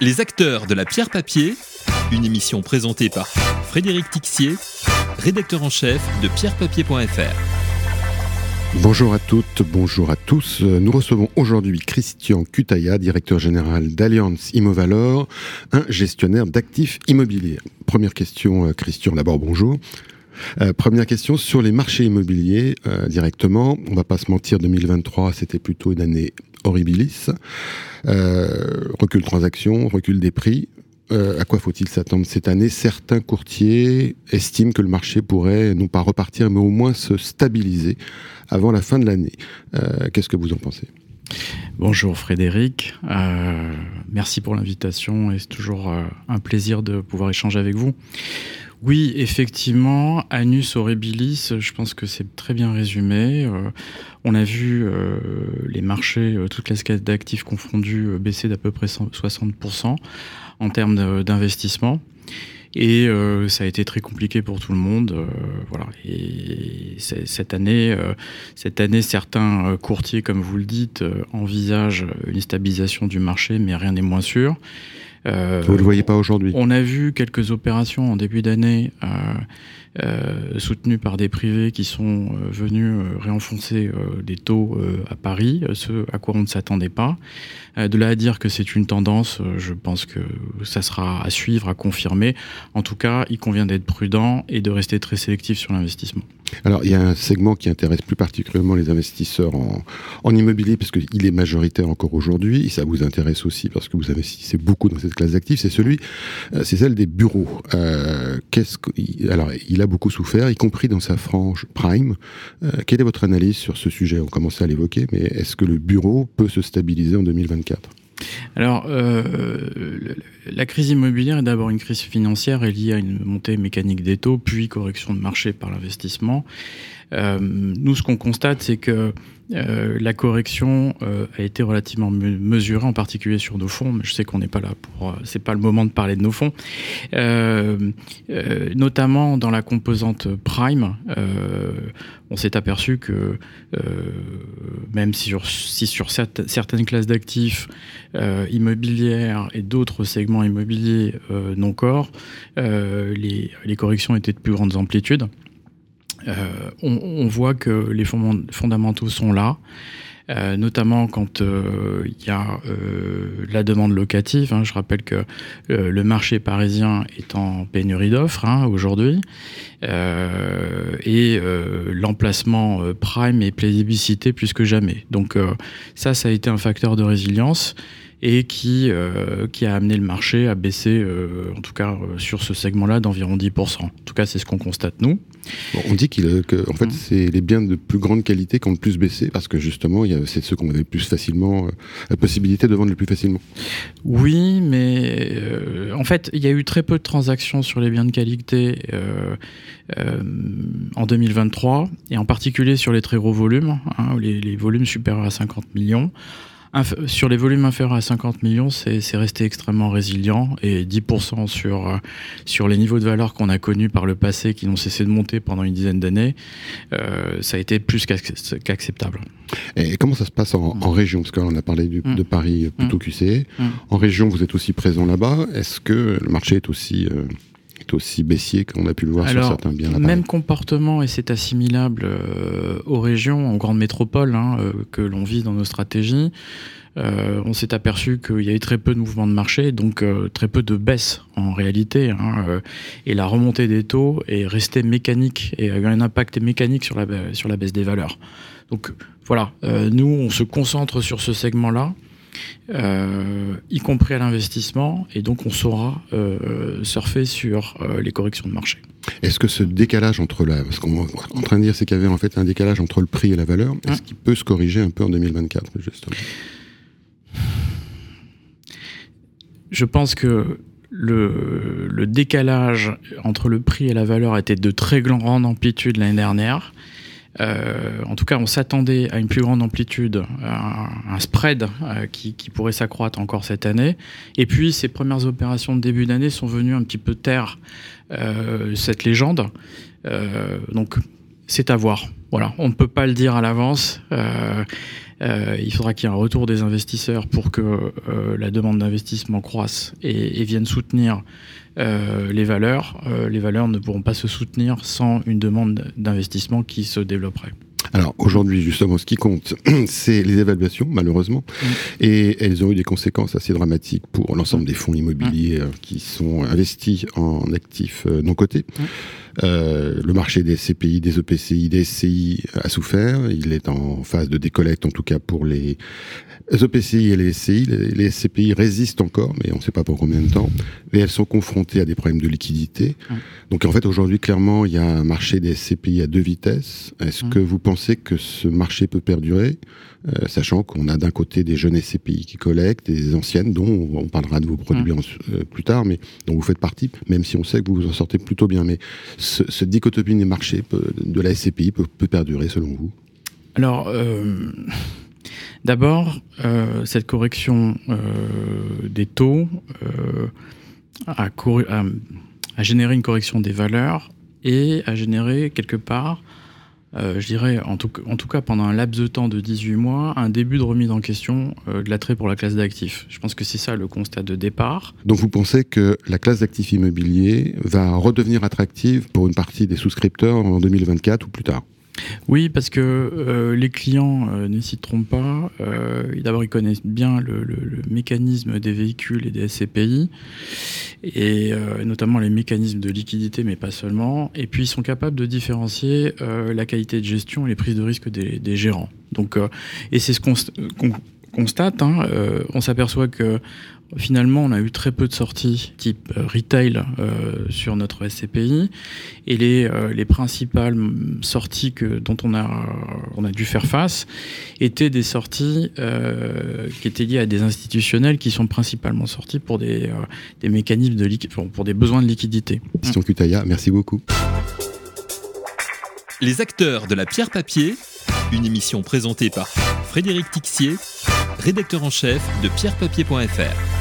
Les acteurs de la pierre papier, une émission présentée par Frédéric Tixier, rédacteur en chef de pierrepapier.fr. Bonjour à toutes, bonjour à tous. Nous recevons aujourd'hui Christian Cutaya, directeur général d'Alliance Immovalor, un gestionnaire d'actifs immobiliers. Première question, euh, Christian, d'abord bonjour. Euh, première question sur les marchés immobiliers euh, directement. On va pas se mentir, 2023 c'était plutôt une année horribilis. Euh, recul de transactions, recul des prix. Euh, à quoi faut-il s'attendre cette année? Certains courtiers estiment que le marché pourrait non pas repartir, mais au moins se stabiliser avant la fin de l'année. Euh, Qu'est-ce que vous en pensez? Bonjour Frédéric, merci pour l'invitation et c'est toujours un plaisir de pouvoir échanger avec vous. Oui, effectivement, Anus horribilis, je pense que c'est très bien résumé. Euh, on a vu euh, les marchés, euh, toutes les d'actifs confondus, euh, baisser d'à peu près 60% en termes d'investissement. Et ça a été très compliqué pour tout le monde. voilà. Et cette année, certains courtiers, comme vous le dites, envisagent une stabilisation du marché, mais rien n'est moins sûr. Euh, Vous ne le voyez pas aujourd'hui on a vu quelques opérations en début d'année euh, euh, soutenues par des privés qui sont venus réenfoncer des taux à Paris, ce à quoi on ne s'attendait pas. De là à dire que c'est une tendance, je pense que ça sera à suivre, à confirmer. En tout cas, il convient d'être prudent et de rester très sélectif sur l'investissement. Alors, il y a un segment qui intéresse plus particulièrement les investisseurs en, en immobilier, parce qu'il est majoritaire encore aujourd'hui. Ça vous intéresse aussi parce que vous investissez beaucoup dans cette classe d'actifs. C'est celui, euh, c'est celle des bureaux. Euh, alors, il a beaucoup souffert, y compris dans sa frange prime. Euh, quelle est votre analyse sur ce sujet? On commençait à l'évoquer, mais est-ce que le bureau peut se stabiliser en 2024 Alors, la crise immobilière est d'abord une crise financière et liée à une montée mécanique des taux, puis correction de marché par l'investissement. Nous, ce qu'on constate, c'est que euh, la correction euh, a été relativement me- mesurée, en particulier sur nos fonds, mais je sais qu'on n'est pas là pour... euh, c'est pas le moment de parler de nos fonds. Euh, notamment dans la composante prime, on s'est aperçu que même si sur, certaines classes d'actifs immobilières et d'autres segments immobiliers non corps, les corrections étaient de plus grandes amplitudes. Euh, on, voit que les fondam- fondamentaux sont là. euh, notamment quand euh, il y a la demande locative. hein. Je rappelle que le marché parisien est en pénurie d'offres hein, aujourd'hui et l'emplacement prime est plébiscité plus que jamais. Donc ça, ça a été un facteur de résilience et qui, euh, qui a amené le marché à baisser, euh, en tout cas euh, sur ce segment-là, d'environ 10%. En tout cas, c'est ce qu'on constate nous. Bon, on dit qu'il, que, en fait, Mhm. c'est les biens de plus grande qualité qui ont le plus baissé parce que justement, c'est ceux qu'on avait le plus facilement, la possibilité de vendre le plus facilement. Oui, mais euh, en fait, il y a eu très peu de transactions sur les biens de qualité euh, euh, en 2023, et en particulier sur les très gros volumes, hein, les, les volumes supérieurs à 50 millions. Sur les volumes inférieurs à 50 millions, c'est resté extrêmement résilient, et 10% sur, euh, sur les niveaux de valeur qu'on a connus par le passé, qui n'ont cessé de monter pendant une dizaine d'années, euh, ça a été plus qu'ac- qu'acceptable. Et comment ça se passe en, en région? Parce qu'on a parlé du- Mm. de Paris euh, plutôt QC. Mm. En région, vous êtes aussi présent là-bas. Est-ce que le marché est aussi, euh, aussi baissier qu'on a pu le voir sur certains biens Même comportement, et c'est assimilable euh, aux régions, aux grandes métropoles hein, euh, que l'on vit dans nos stratégies. Euh, on s'est aperçu qu'il y avait très peu de mouvements de marché, donc très peu de baisse en réalité. hein, et la remontée des taux est restée mécanique et a eu un impact mécanique sur la, sur la baisse des valeurs. Donc voilà, nous on se concentre sur ce segment-là. Euh, y compris à l'investissement, et donc on saura euh, surfer sur euh, les corrections de marché. Est-ce que ce décalage entre la, ce qu'on est en train de dire, c'est qu'il y avait en fait un décalage entre le prix et la valeur. Est-ce qu'il peut se corriger un peu en 2024 justement? Je pense que le, le décalage entre le prix et la valeur était de très grande amplitude l'année dernière. Euh, en tout cas, on s'attendait à une plus grande amplitude, à un, spread euh, qui, pourrait s'accroître encore cette année. Et puis, ces premières opérations de début d'année sont venues un petit peu taire euh, cette légende. Donc, c'est à voir. Voilà, on ne peut pas le dire à l'avance. Euh, il faudra qu'il y ait un retour des investisseurs pour que la demande d'investissement croisse et, et, vienne soutenir les valeurs. les valeurs ne pourront pas se soutenir sans une demande d'investissement qui se développerait. Alors aujourd'hui, justement, ce qui compte, c'est les évaluations, malheureusement, mm. et elles ont eu des conséquences assez dramatiques pour l'ensemble des fonds immobiliers mm. euh, qui sont investis en actifs euh, non cotés. Mm. Euh, le marché des CPI, des EPCI, des SCI a souffert. Il est en phase de décollecte, en tout cas pour les EPCI et les SCI. Les, SCPI résistent encore, mais on ne sait pas pour combien de temps. Mais elles sont confrontées à des problèmes de liquidité. Donc en fait, aujourd'hui, clairement, il y a un marché des SCPI à deux vitesses. Est-ce que vous pensez que ce marché peut perdurer? Euh, sachant qu'on a d'un côté des jeunes SCPI qui collectent, des anciennes, dont on parlera de vos produits euh, plus tard, mais dont vous faites partie, même si on sait que vous vous en sortez plutôt bien. Mais ce, cette des marchés de la SCPI peut, perdurer selon vous? Alors, euh, d'abord, cette correction des taux a généré une correction des valeurs et a généré quelque part euh, je dirais, en tout, cas pendant un laps de temps de 18 mois, un début de remise en question euh, de l'attrait pour la classe d'actifs. Je pense que c'est ça le constat de départ. Donc vous pensez que la classe d'actifs immobiliers va redevenir attractive pour une partie des souscripteurs en 2024 ou plus tard? Oui, parce que euh, les clients euh, ne s'y trompent pas. Euh, D'abord, ils connaissent bien le, mécanisme des véhicules et des SCPI, et notamment les mécanismes de liquidité, mais pas seulement. Et puis, ils sont capables de différencier la qualité de gestion et les prises de risque des, gérants. Donc, et c'est ce qu'on constate. Hein, on s'aperçoit que Finalement, on a eu très peu de sorties type euh, retail euh, sur notre SCPI et les, euh, les principales sorties que, dont on a, on a dû faire face étaient des sorties qui étaient liées à des institutionnels qui sont principalement sortis pour des, des mécanismes de pour des besoins de liquidité. Christian Kutaya, merci beaucoup. Les acteurs de la pierre papier, une émission présentée par Frédéric Tixier, rédacteur en chef de pierrepapier.fr.